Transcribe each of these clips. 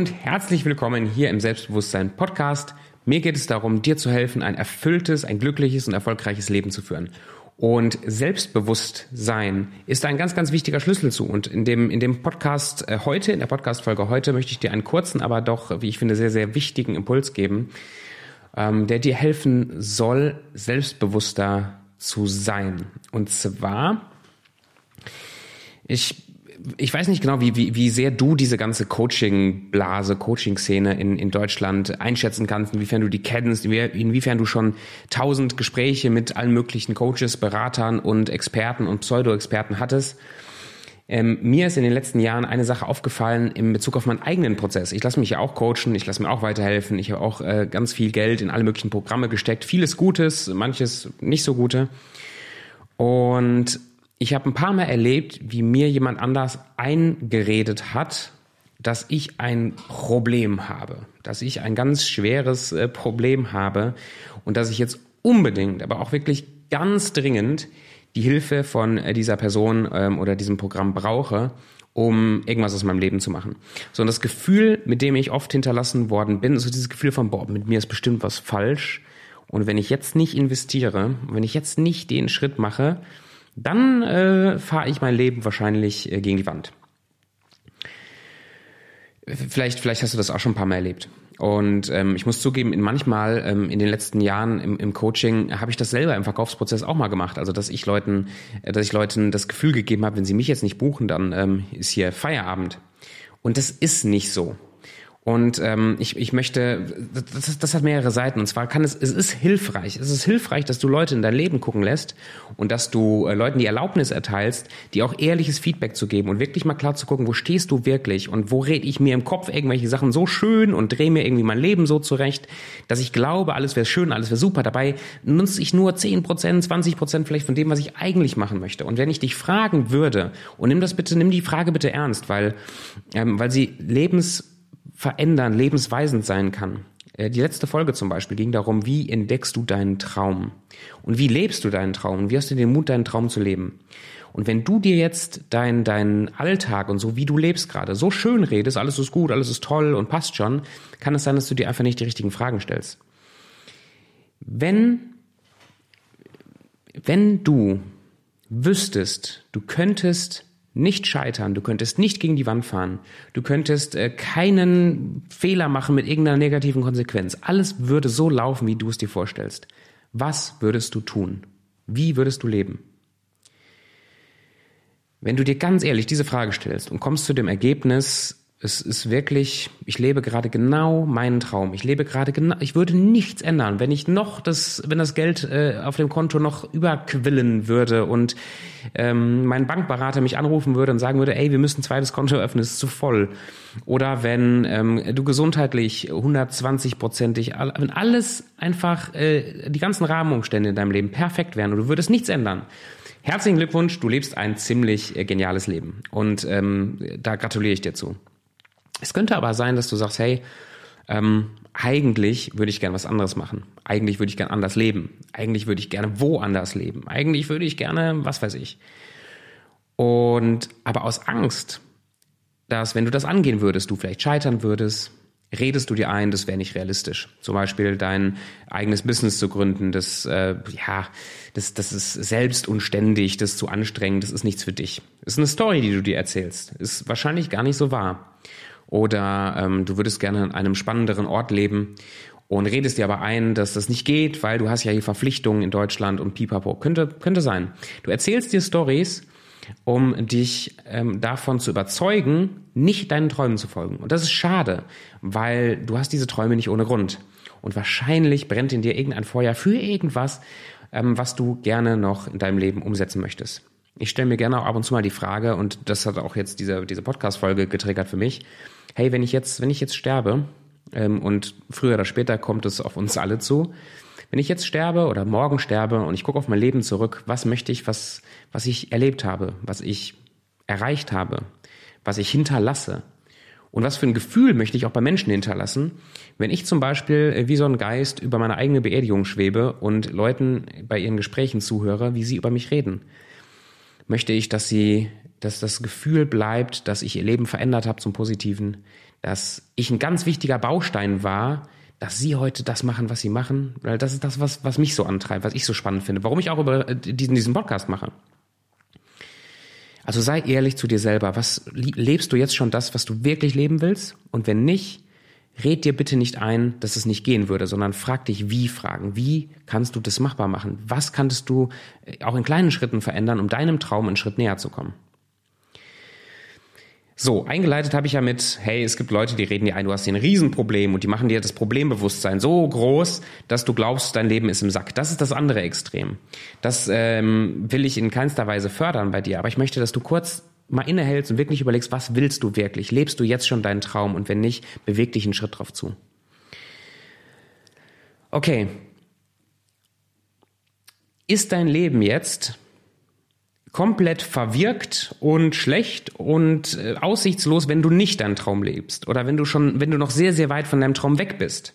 und herzlich willkommen hier im Selbstbewusstsein Podcast. Mir geht es darum, dir zu helfen, ein erfülltes, ein glückliches und erfolgreiches Leben zu führen. Und Selbstbewusstsein ist ein ganz, ganz wichtiger Schlüssel zu. Und in dem, in dem Podcast äh, heute, in der Podcast-Folge heute, möchte ich dir einen kurzen, aber doch, wie ich finde, sehr, sehr wichtigen Impuls geben, ähm, der dir helfen soll, selbstbewusster zu sein. Und zwar, ich ich weiß nicht genau, wie, wie, wie sehr du diese ganze Coaching-Blase, Coaching-Szene in, in Deutschland einschätzen kannst, inwiefern du die kennst, inwiefern du schon tausend Gespräche mit allen möglichen Coaches, Beratern und Experten und Pseudo-Experten hattest. Ähm, mir ist in den letzten Jahren eine Sache aufgefallen in Bezug auf meinen eigenen Prozess. Ich lasse mich ja auch coachen, ich lasse mir auch weiterhelfen, ich habe auch äh, ganz viel Geld in alle möglichen Programme gesteckt, vieles Gutes, manches nicht so gute. Und ich habe ein paar Mal erlebt, wie mir jemand anders eingeredet hat, dass ich ein Problem habe, dass ich ein ganz schweres äh, Problem habe und dass ich jetzt unbedingt, aber auch wirklich ganz dringend die Hilfe von äh, dieser Person ähm, oder diesem Programm brauche, um irgendwas aus meinem Leben zu machen. So, und das Gefühl, mit dem ich oft hinterlassen worden bin, so dieses Gefühl von, boah, mit mir ist bestimmt was falsch. Und wenn ich jetzt nicht investiere, wenn ich jetzt nicht den Schritt mache, dann äh, fahre ich mein Leben wahrscheinlich äh, gegen die Wand. Vielleicht, vielleicht hast du das auch schon ein paar Mal erlebt. Und ähm, ich muss zugeben, in manchmal ähm, in den letzten Jahren im, im Coaching habe ich das selber im Verkaufsprozess auch mal gemacht. Also dass ich Leuten, äh, dass ich Leuten das Gefühl gegeben habe, wenn sie mich jetzt nicht buchen, dann ähm, ist hier Feierabend. Und das ist nicht so. Und ähm, ich, ich möchte, das, das hat mehrere Seiten. Und zwar kann es, es ist hilfreich. Es ist hilfreich, dass du Leute in dein Leben gucken lässt und dass du äh, Leuten die Erlaubnis erteilst, die auch ehrliches Feedback zu geben und wirklich mal klar zu gucken, wo stehst du wirklich und wo rede ich mir im Kopf irgendwelche Sachen so schön und drehe mir irgendwie mein Leben so zurecht, dass ich glaube, alles wäre schön, alles wäre super. Dabei nutze ich nur 10%, 20% vielleicht von dem, was ich eigentlich machen möchte. Und wenn ich dich fragen würde, und nimm das bitte, nimm die Frage bitte ernst, weil, ähm, weil sie lebens verändern, lebensweisend sein kann. Äh, die letzte Folge zum Beispiel ging darum, wie entdeckst du deinen Traum und wie lebst du deinen Traum und wie hast du den Mut, deinen Traum zu leben. Und wenn du dir jetzt deinen dein Alltag und so, wie du lebst gerade, so schön redest, alles ist gut, alles ist toll und passt schon, kann es sein, dass du dir einfach nicht die richtigen Fragen stellst. Wenn, wenn du wüsstest, du könntest nicht scheitern, du könntest nicht gegen die Wand fahren, du könntest äh, keinen Fehler machen mit irgendeiner negativen Konsequenz. Alles würde so laufen, wie du es dir vorstellst. Was würdest du tun? Wie würdest du leben? Wenn du dir ganz ehrlich diese Frage stellst und kommst zu dem Ergebnis, es ist wirklich, ich lebe gerade genau meinen Traum. Ich lebe gerade genau, ich würde nichts ändern, wenn ich noch das, wenn das Geld äh, auf dem Konto noch überquillen würde und ähm, mein Bankberater mich anrufen würde und sagen würde, ey, wir müssen ein zweites Konto öffnen, es ist zu voll. Oder wenn ähm, du gesundheitlich 120-prozentig, wenn alles einfach, äh, die ganzen Rahmenumstände in deinem Leben perfekt wären und du würdest nichts ändern. Herzlichen Glückwunsch, du lebst ein ziemlich äh, geniales Leben. Und ähm, da gratuliere ich dir zu. Es könnte aber sein, dass du sagst, hey, ähm, eigentlich würde ich gerne was anderes machen. Eigentlich würde ich gerne anders leben. Eigentlich würde ich gerne woanders leben. Eigentlich würde ich gerne, was weiß ich. Und aber aus Angst, dass wenn du das angehen würdest, du vielleicht scheitern würdest, redest du dir ein, das wäre nicht realistisch. Zum Beispiel dein eigenes Business zu gründen, das äh, ja, das, das ist selbst und ständig, das ist zu anstrengend, das ist nichts für dich. Ist eine Story, die du dir erzählst. Ist wahrscheinlich gar nicht so wahr oder ähm, du würdest gerne an einem spannenderen Ort leben und redest dir aber ein, dass das nicht geht, weil du hast ja hier Verpflichtungen in Deutschland und pipapo. Könnte, könnte sein. Du erzählst dir Stories, um dich ähm, davon zu überzeugen, nicht deinen Träumen zu folgen. Und das ist schade, weil du hast diese Träume nicht ohne Grund. Und wahrscheinlich brennt in dir irgendein Feuer für irgendwas, ähm, was du gerne noch in deinem Leben umsetzen möchtest. Ich stelle mir gerne auch ab und zu mal die Frage, und das hat auch jetzt diese, diese Podcast-Folge getriggert für mich, hey, wenn ich jetzt, wenn ich jetzt sterbe, ähm, und früher oder später kommt es auf uns alle zu, wenn ich jetzt sterbe oder morgen sterbe und ich gucke auf mein Leben zurück, was möchte ich, was, was ich erlebt habe, was ich erreicht habe, was ich hinterlasse? Und was für ein Gefühl möchte ich auch bei Menschen hinterlassen, wenn ich zum Beispiel äh, wie so ein Geist über meine eigene Beerdigung schwebe und Leuten bei ihren Gesprächen zuhöre, wie sie über mich reden? Möchte ich, dass sie dass das Gefühl bleibt, dass ich ihr Leben verändert habe zum Positiven, dass ich ein ganz wichtiger Baustein war, dass sie heute das machen, was sie machen, weil das ist das, was, was mich so antreibt, was ich so spannend finde, warum ich auch über äh, diesen, diesen Podcast mache. Also sei ehrlich zu dir selber. Was lebst du jetzt schon das, was du wirklich leben willst? Und wenn nicht, red dir bitte nicht ein, dass es nicht gehen würde, sondern frag dich, wie fragen. Wie kannst du das machbar machen? Was kannst du äh, auch in kleinen Schritten verändern, um deinem Traum einen Schritt näher zu kommen? So, eingeleitet habe ich ja mit, hey, es gibt Leute, die reden dir ein, du hast hier ein Riesenproblem und die machen dir das Problembewusstsein so groß, dass du glaubst, dein Leben ist im Sack. Das ist das andere Extrem. Das ähm, will ich in keinster Weise fördern bei dir, aber ich möchte, dass du kurz mal innehältst und wirklich überlegst, was willst du wirklich? Lebst du jetzt schon deinen Traum? Und wenn nicht, beweg dich einen Schritt drauf zu. Okay. Ist dein Leben jetzt komplett verwirkt und schlecht und äh, aussichtslos, wenn du nicht deinen Traum lebst oder wenn du schon, wenn du noch sehr, sehr weit von deinem Traum weg bist?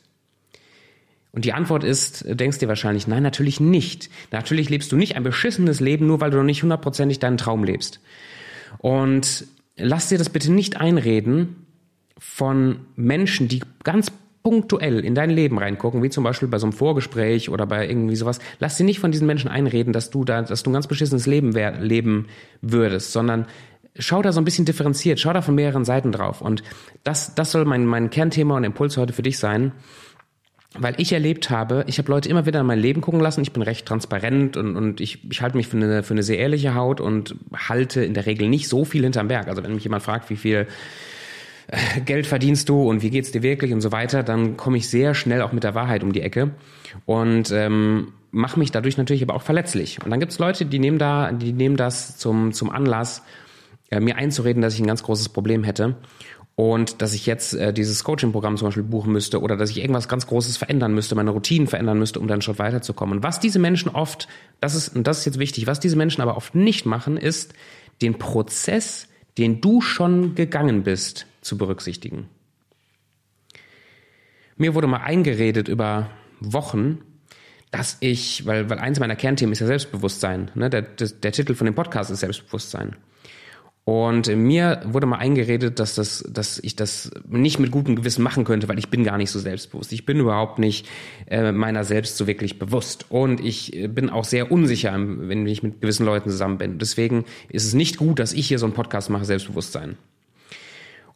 Und die Antwort ist, äh, denkst dir wahrscheinlich, nein, natürlich nicht. Natürlich lebst du nicht ein beschissenes Leben, nur weil du noch nicht hundertprozentig deinen Traum lebst. Und lass dir das bitte nicht einreden von Menschen, die ganz punktuell in dein Leben reingucken, wie zum Beispiel bei so einem Vorgespräch oder bei irgendwie sowas, lass dir nicht von diesen Menschen einreden, dass du da, dass du ein ganz beschissenes Leben wär, leben würdest, sondern schau da so ein bisschen differenziert, schau da von mehreren Seiten drauf. Und das, das soll mein, mein Kernthema und Impuls heute für dich sein. Weil ich erlebt habe, ich habe Leute immer wieder in mein Leben gucken lassen. Ich bin recht transparent und, und ich, ich halte mich für eine, für eine sehr ehrliche Haut und halte in der Regel nicht so viel hinterm Berg. Also wenn mich jemand fragt, wie viel Geld verdienst du und wie geht's dir wirklich und so weiter, dann komme ich sehr schnell auch mit der Wahrheit um die Ecke und ähm, mache mich dadurch natürlich aber auch verletzlich. Und dann gibt's Leute, die nehmen da, die nehmen das zum zum Anlass, äh, mir einzureden, dass ich ein ganz großes Problem hätte und dass ich jetzt äh, dieses Coaching-Programm zum Beispiel buchen müsste oder dass ich irgendwas ganz Großes verändern müsste, meine Routinen verändern müsste, um dann schon weiterzukommen. Und was diese Menschen oft, das ist, und das ist jetzt wichtig, was diese Menschen aber oft nicht machen, ist den Prozess, den du schon gegangen bist, zu berücksichtigen. Mir wurde mal eingeredet über Wochen, dass ich, weil, weil eins meiner Kernthemen ist ja Selbstbewusstsein, ne? der, der, der Titel von dem Podcast ist Selbstbewusstsein. Und mir wurde mal eingeredet, dass das, dass ich das nicht mit gutem Gewissen machen könnte, weil ich bin gar nicht so selbstbewusst. Ich bin überhaupt nicht äh, meiner selbst so wirklich bewusst. Und ich äh, bin auch sehr unsicher, wenn ich mit gewissen Leuten zusammen bin. Deswegen ist es nicht gut, dass ich hier so einen Podcast mache, Selbstbewusstsein.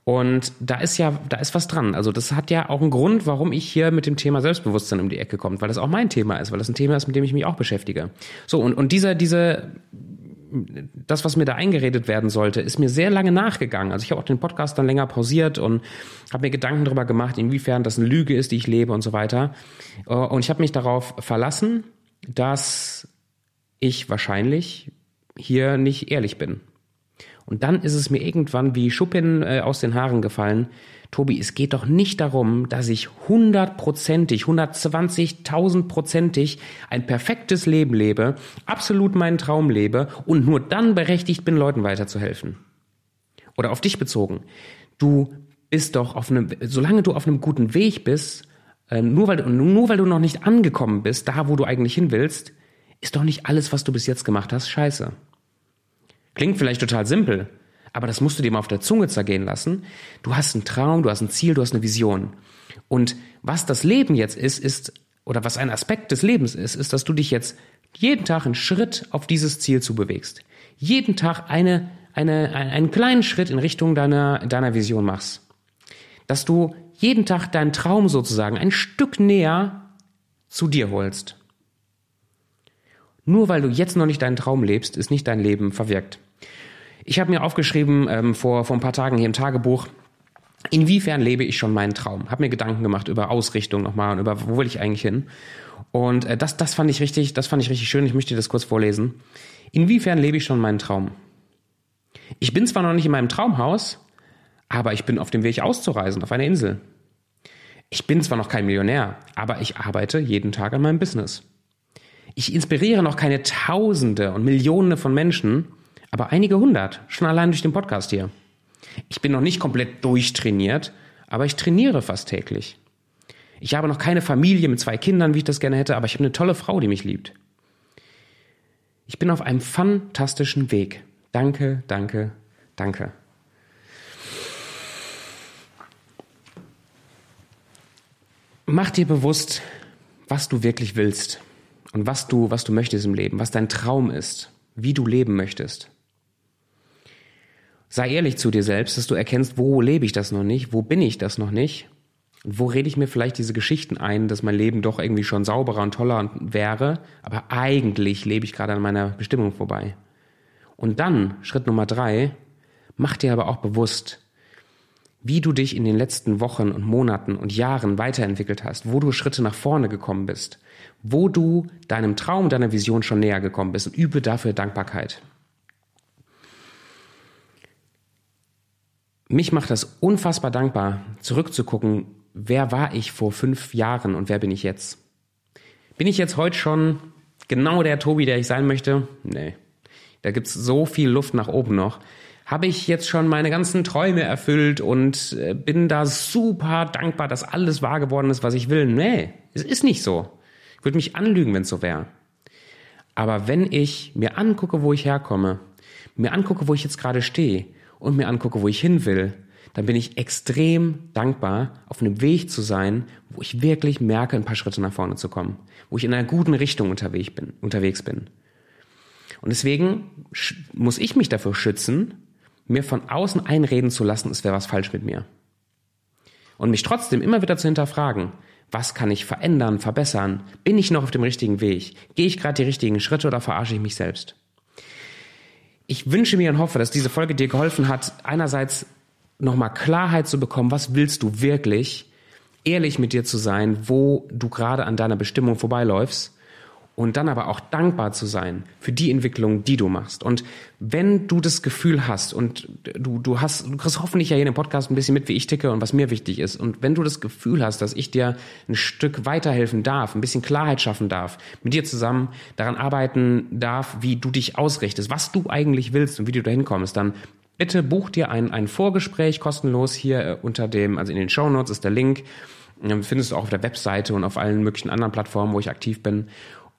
Und da ist ja, da ist was dran. Also das hat ja auch einen Grund, warum ich hier mit dem Thema Selbstbewusstsein um die Ecke komme, weil das auch mein Thema ist, weil das ein Thema ist, mit dem ich mich auch beschäftige. So, und, und dieser, diese, das, was mir da eingeredet werden sollte, ist mir sehr lange nachgegangen. Also ich habe auch den Podcast dann länger pausiert und habe mir Gedanken darüber gemacht, inwiefern das eine Lüge ist, die ich lebe und so weiter. Und ich habe mich darauf verlassen, dass ich wahrscheinlich hier nicht ehrlich bin. Und dann ist es mir irgendwann wie Schuppen äh, aus den Haaren gefallen. Tobi, es geht doch nicht darum, dass ich hundertprozentig, hundertzwanzigtausendprozentig ein perfektes Leben lebe, absolut meinen Traum lebe und nur dann berechtigt bin, Leuten weiterzuhelfen. Oder auf dich bezogen. Du bist doch auf einem, solange du auf einem guten Weg bist, äh, nur weil, nur weil du noch nicht angekommen bist, da wo du eigentlich hin willst, ist doch nicht alles, was du bis jetzt gemacht hast, scheiße. Klingt vielleicht total simpel, aber das musst du dir mal auf der Zunge zergehen lassen. Du hast einen Traum, du hast ein Ziel, du hast eine Vision. Und was das Leben jetzt ist, ist, oder was ein Aspekt des Lebens ist, ist, dass du dich jetzt jeden Tag einen Schritt auf dieses Ziel zu bewegst. Jeden Tag eine, eine, einen kleinen Schritt in Richtung deiner, deiner Vision machst. Dass du jeden Tag deinen Traum sozusagen ein Stück näher zu dir holst. Nur weil du jetzt noch nicht deinen Traum lebst, ist nicht dein Leben verwirkt. Ich habe mir aufgeschrieben ähm, vor, vor ein paar Tagen hier im Tagebuch, inwiefern lebe ich schon meinen Traum? Habe mir Gedanken gemacht über Ausrichtung nochmal und über wo will ich eigentlich hin? Und äh, das, das fand ich richtig, das fand ich richtig schön. Ich möchte dir das kurz vorlesen. Inwiefern lebe ich schon meinen Traum? Ich bin zwar noch nicht in meinem Traumhaus, aber ich bin auf dem Weg auszureisen auf einer Insel. Ich bin zwar noch kein Millionär, aber ich arbeite jeden Tag an meinem Business. Ich inspiriere noch keine Tausende und Millionen von Menschen, aber einige hundert, schon allein durch den Podcast hier. Ich bin noch nicht komplett durchtrainiert, aber ich trainiere fast täglich. Ich habe noch keine Familie mit zwei Kindern, wie ich das gerne hätte, aber ich habe eine tolle Frau, die mich liebt. Ich bin auf einem fantastischen Weg. Danke, danke, danke. mach dir bewusst, was du wirklich willst und was du, was du möchtest im Leben, was dein Traum ist, wie du leben möchtest. Sei ehrlich zu dir selbst, dass du erkennst, wo lebe ich das noch nicht, wo bin ich das noch nicht wo rede ich mir vielleicht diese Geschichten ein, dass mein Leben doch irgendwie schon sauberer und toller wäre, aber eigentlich lebe ich gerade an meiner Bestimmung vorbei. Und dann, Schritt Nummer drei, mach dir aber auch bewusst, wie du dich in den letzten Wochen und Monaten und Jahren weiterentwickelt hast, wo du Schritte nach vorne gekommen bist, wo du deinem Traum, deiner Vision schon näher gekommen bist und übe dafür Dankbarkeit. Mich macht das unfassbar dankbar, zurückzugucken, wer war ich vor fünf Jahren und wer bin ich jetzt? Bin ich jetzt heute schon genau der Tobi, der ich sein möchte? Nee. Da gibt's so viel Luft nach oben noch habe ich jetzt schon meine ganzen Träume erfüllt und äh, bin da super dankbar, dass alles wahr geworden ist, was ich will. Nee, es ist nicht so. Ich würde mich anlügen, wenn es so wäre. Aber wenn ich mir angucke, wo ich herkomme, mir angucke, wo ich jetzt gerade stehe und mir angucke, wo ich hin will, dann bin ich extrem dankbar, auf einem Weg zu sein, wo ich wirklich merke, ein paar Schritte nach vorne zu kommen, wo ich in einer guten Richtung unterwegs bin. Unterwegs bin. Und deswegen muss ich mich dafür schützen, mir von außen einreden zu lassen, es wäre was falsch mit mir. Und mich trotzdem immer wieder zu hinterfragen, was kann ich verändern, verbessern? Bin ich noch auf dem richtigen Weg? Gehe ich gerade die richtigen Schritte oder verarsche ich mich selbst? Ich wünsche mir und hoffe, dass diese Folge dir geholfen hat, einerseits nochmal Klarheit zu bekommen, was willst du wirklich, ehrlich mit dir zu sein, wo du gerade an deiner Bestimmung vorbeiläufst und dann aber auch dankbar zu sein für die Entwicklung, die du machst. Und wenn du das Gefühl hast und du, du hast, du kriegst hoffentlich ja hier in dem Podcast ein bisschen mit, wie ich ticke und was mir wichtig ist. Und wenn du das Gefühl hast, dass ich dir ein Stück weiterhelfen darf, ein bisschen Klarheit schaffen darf, mit dir zusammen daran arbeiten darf, wie du dich ausrichtest, was du eigentlich willst und wie du da hinkommst, dann bitte buch dir ein, ein Vorgespräch kostenlos hier äh, unter dem, also in den Show Notes ist der Link. Findest du auch auf der Webseite und auf allen möglichen anderen Plattformen, wo ich aktiv bin.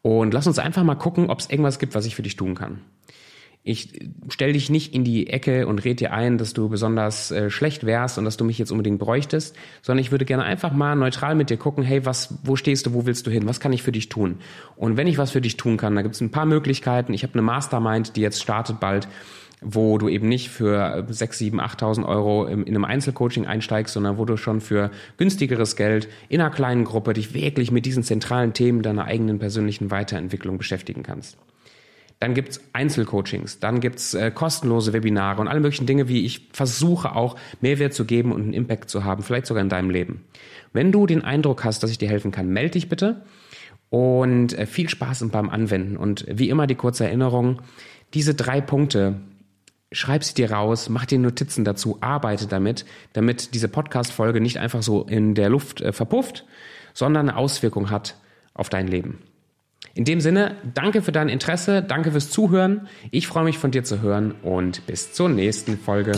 Und lass uns einfach mal gucken, ob es irgendwas gibt, was ich für dich tun kann. Ich stell dich nicht in die Ecke und red dir ein, dass du besonders äh, schlecht wärst und dass du mich jetzt unbedingt bräuchtest, sondern ich würde gerne einfach mal neutral mit dir gucken, hey, was, wo stehst du, wo willst du hin, was kann ich für dich tun? Und wenn ich was für dich tun kann, da gibt es ein paar Möglichkeiten. Ich habe eine Mastermind, die jetzt startet bald wo du eben nicht für 6, 7, 8.000 Euro in einem Einzelcoaching einsteigst, sondern wo du schon für günstigeres Geld in einer kleinen Gruppe dich wirklich mit diesen zentralen Themen deiner eigenen persönlichen Weiterentwicklung beschäftigen kannst. Dann gibt's Einzelcoachings, dann gibt's äh, kostenlose Webinare und alle möglichen Dinge, wie ich versuche auch Mehrwert zu geben und einen Impact zu haben, vielleicht sogar in deinem Leben. Wenn du den Eindruck hast, dass ich dir helfen kann, melde dich bitte und äh, viel Spaß beim Anwenden. Und wie immer die kurze Erinnerung, diese drei Punkte, schreib sie dir raus, mach dir Notizen dazu, arbeite damit, damit diese Podcast-Folge nicht einfach so in der Luft äh, verpufft, sondern eine Auswirkung hat auf dein Leben. In dem Sinne, danke für dein Interesse, danke fürs Zuhören. Ich freue mich von dir zu hören und bis zur nächsten Folge.